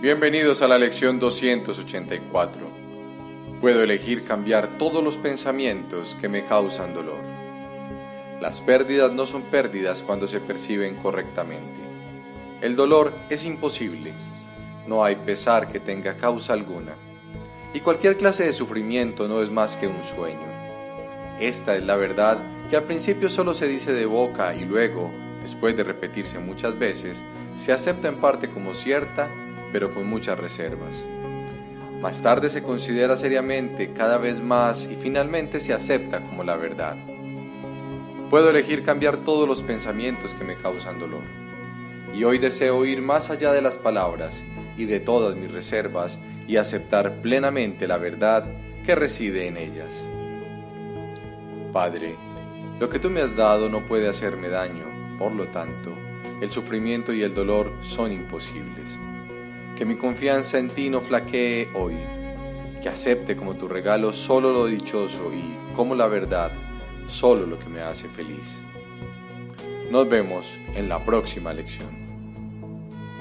Bienvenidos a la lección 284. Puedo elegir cambiar todos los pensamientos que me causan dolor. Las pérdidas no son pérdidas cuando se perciben correctamente. El dolor es imposible. No hay pesar que tenga causa alguna. Y cualquier clase de sufrimiento no es más que un sueño. Esta es la verdad que al principio solo se dice de boca y luego, después de repetirse muchas veces, se acepta en parte como cierta pero con muchas reservas. Más tarde se considera seriamente cada vez más y finalmente se acepta como la verdad. Puedo elegir cambiar todos los pensamientos que me causan dolor. Y hoy deseo ir más allá de las palabras y de todas mis reservas y aceptar plenamente la verdad que reside en ellas. Padre, lo que tú me has dado no puede hacerme daño, por lo tanto, el sufrimiento y el dolor son imposibles que mi confianza en ti no flaquee hoy, que acepte como tu regalo solo lo dichoso y como la verdad solo lo que me hace feliz. Nos vemos en la próxima lección.